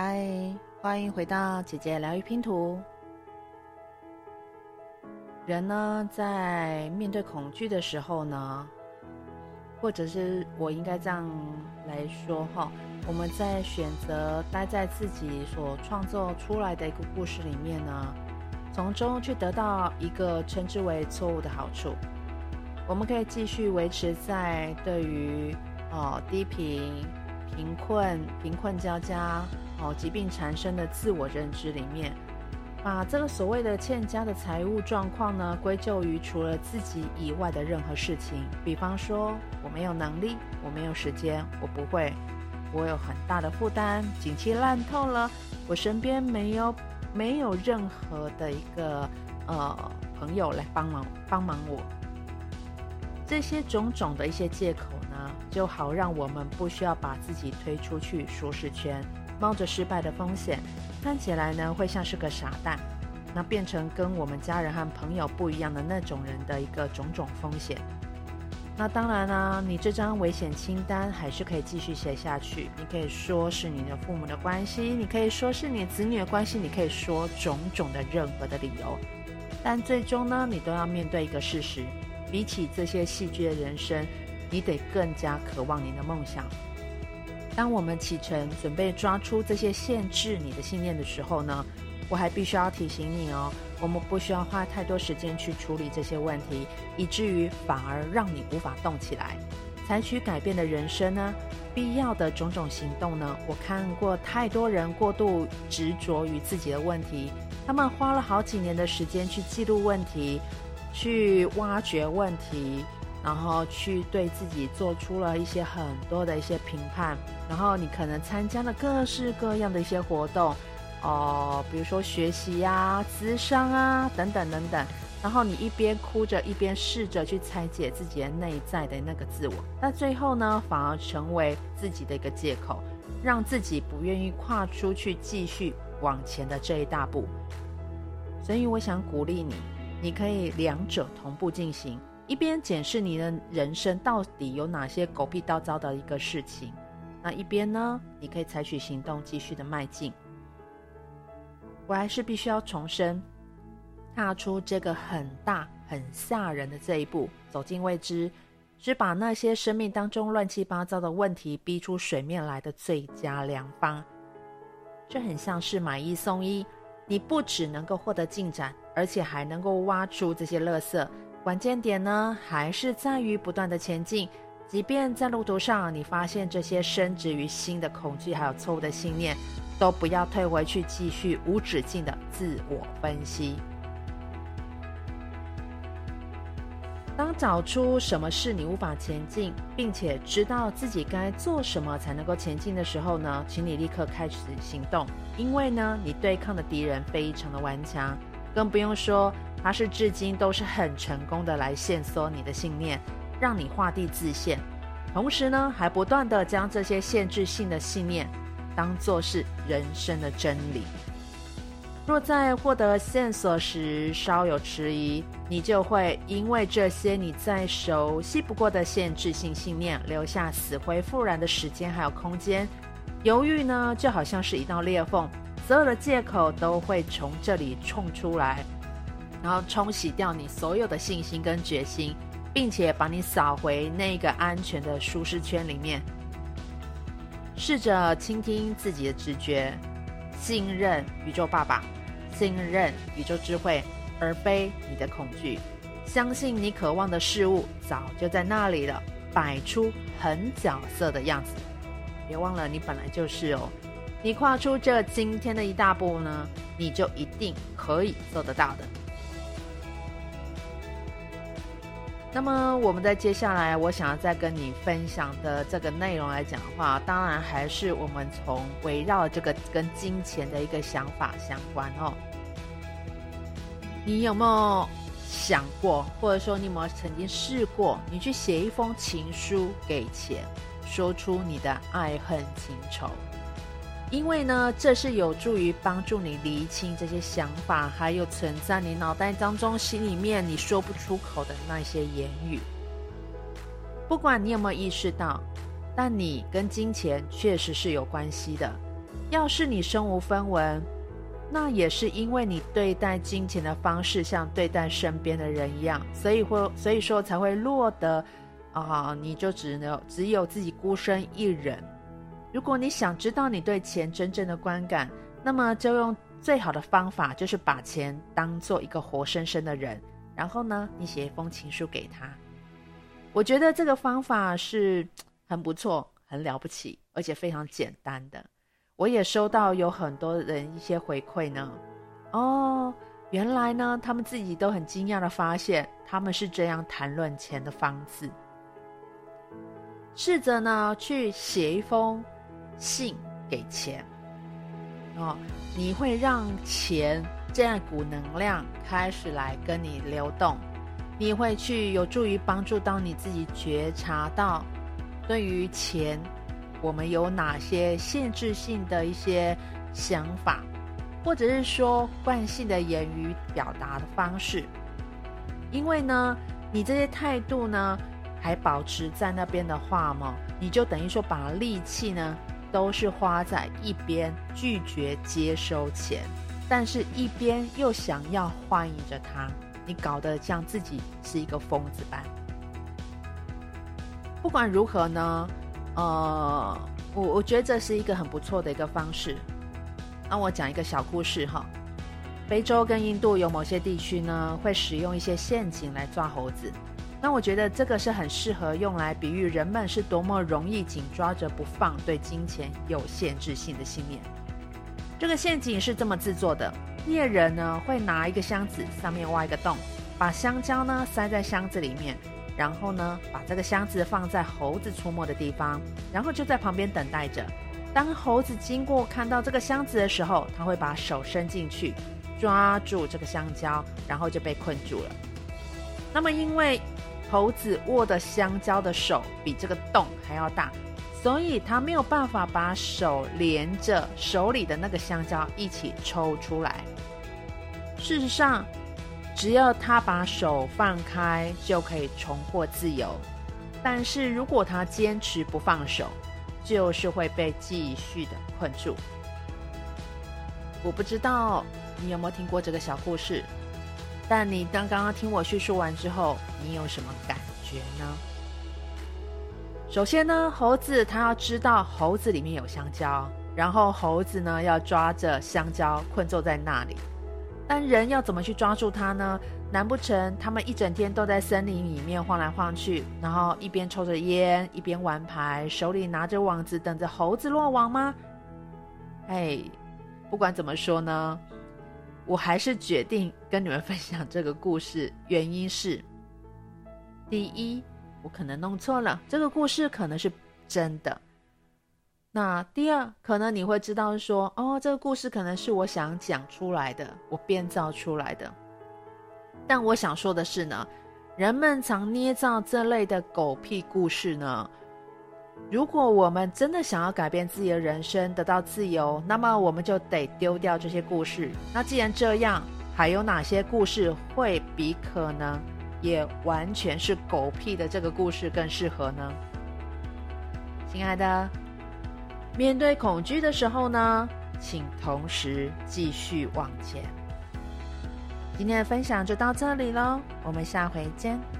嗨，欢迎回到姐姐疗愈拼图。人呢，在面对恐惧的时候呢，或者是我应该这样来说哈，我们在选择待在自己所创作出来的一个故事里面呢，从中去得到一个称之为错误的好处，我们可以继续维持在对于哦低频、贫困、贫困交加。哦，疾病缠身的自我认知里面，把这个所谓的欠佳的财务状况呢，归咎于除了自己以外的任何事情。比方说，我没有能力，我没有时间，我不会，我有很大的负担，景气烂透了，我身边没有没有任何的一个呃朋友来帮忙帮忙我。这些种种的一些借口呢，就好让我们不需要把自己推出去舒适圈。冒着失败的风险，看起来呢会像是个傻蛋，那变成跟我们家人和朋友不一样的那种人的一个种种风险。那当然呢，你这张危险清单还是可以继续写下去。你可以说是你的父母的关系，你可以说是你子女的关系，你可以说种种的任何的理由。但最终呢，你都要面对一个事实：比起这些戏剧的人生，你得更加渴望你的梦想。当我们启程准备抓出这些限制你的信念的时候呢，我还必须要提醒你哦，我们不需要花太多时间去处理这些问题，以至于反而让你无法动起来。采取改变的人生呢，必要的种种行动呢，我看过太多人过度执着于自己的问题，他们花了好几年的时间去记录问题，去挖掘问题。然后去对自己做出了一些很多的一些评判，然后你可能参加了各式各样的一些活动，哦，比如说学习呀、咨商啊等等等等，然后你一边哭着一边试着去拆解自己的内在的那个自我，那最后呢，反而成为自己的一个借口，让自己不愿意跨出去继续往前的这一大步。所以我想鼓励你，你可以两者同步进行。一边检视你的人生到底有哪些狗屁倒灶的一个事情，那一边呢，你可以采取行动，继续的迈进。我还是必须要重申，踏出这个很大很吓人的这一步，走进未知，是把那些生命当中乱七八糟的问题逼出水面来的最佳良方。这很像是买一送一，你不只能够获得进展，而且还能够挖出这些垃圾。关键点呢，还是在于不断的前进。即便在路途上，你发现这些深植于心的恐惧，还有错误的信念，都不要退回去，继续无止境的自我分析。当找出什么是你无法前进，并且知道自己该做什么才能够前进的时候呢，请你立刻开始行动，因为呢，你对抗的敌人非常的顽强，更不用说。他是至今都是很成功的来限缩你的信念，让你画地自限，同时呢，还不断的将这些限制性的信念当作是人生的真理。若在获得线索时稍有迟疑，你就会因为这些你再熟悉不过的限制性信念，留下死灰复燃的时间还有空间。犹豫呢，就好像是一道裂缝，所有的借口都会从这里冲出来。然后冲洗掉你所有的信心跟决心，并且把你扫回那个安全的舒适圈里面。试着倾听自己的直觉，信任宇宙爸爸，信任宇宙智慧，而非你的恐惧。相信你渴望的事物早就在那里了，摆出很角色的样子。别忘了，你本来就是哦。你跨出这今天的一大步呢，你就一定可以做得到的。那么，我们在接下来，我想要再跟你分享的这个内容来讲的话，当然还是我们从围绕这个跟金钱的一个想法相关哦。你有没有想过，或者说你有没有曾经试过，你去写一封情书给钱，说出你的爱恨情仇？因为呢，这是有助于帮助你厘清这些想法，还有存在你脑袋当中、心里面你说不出口的那些言语。不管你有没有意识到，但你跟金钱确实是有关系的。要是你身无分文，那也是因为你对待金钱的方式像对待身边的人一样，所以会所以说才会落得啊，你就只能只有自己孤身一人。如果你想知道你对钱真正的观感，那么就用最好的方法，就是把钱当做一个活生生的人，然后呢，你写一封情书给他。我觉得这个方法是很不错、很了不起，而且非常简单的。我也收到有很多人一些回馈呢。哦，原来呢，他们自己都很惊讶的发现，他们是这样谈论钱的方式。试着呢，去写一封信给钱。哦，你会让钱这样一股能量开始来跟你流动。你会去有助于帮助到你自己觉察到，对于钱，我们有哪些限制性的一些想法，或者是说惯性的言语表达的方式。因为呢，你这些态度呢还保持在那边的话嘛，你就等于说把力气呢都是花在一边拒绝接收钱，但是一边又想要欢迎着他。你搞得像自己是一个疯子般。不管如何呢，呃，我我觉得这是一个很不错的一个方式。那我讲一个小故事哈。非洲跟印度有某些地区呢，会使用一些陷阱来抓猴子。那我觉得这个是很适合用来比喻人们是多么容易紧抓着不放，对金钱有限制性的信念。这个陷阱是这么制作的。猎人呢会拿一个箱子，上面挖一个洞，把香蕉呢塞在箱子里面，然后呢把这个箱子放在猴子出没的地方，然后就在旁边等待着。当猴子经过看到这个箱子的时候，他会把手伸进去抓住这个香蕉，然后就被困住了。那么因为猴子握的香蕉的手比这个洞还要大。所以他没有办法把手连着手里的那个香蕉一起抽出来。事实上，只要他把手放开，就可以重获自由。但是如果他坚持不放手，就是会被继续的困住。我不知道你有没有听过这个小故事，但你当刚刚听我叙述完之后，你有什么感觉呢？首先呢，猴子他要知道猴子里面有香蕉，然后猴子呢要抓着香蕉困坐在那里。但人要怎么去抓住它呢？难不成他们一整天都在森林里面晃来晃去，然后一边抽着烟，一边玩牌，手里拿着网子，等着猴子落网吗？哎，不管怎么说呢，我还是决定跟你们分享这个故事。原因是，第一。我可能弄错了，这个故事可能是真的。那第二，可能你会知道说，哦，这个故事可能是我想讲出来的，我编造出来的。但我想说的是呢，人们常捏造这类的狗屁故事呢。如果我们真的想要改变自己的人生，得到自由，那么我们就得丢掉这些故事。那既然这样，还有哪些故事会比可能？也完全是狗屁的这个故事更适合呢？亲爱的，面对恐惧的时候呢，请同时继续往前。今天的分享就到这里喽，我们下回见。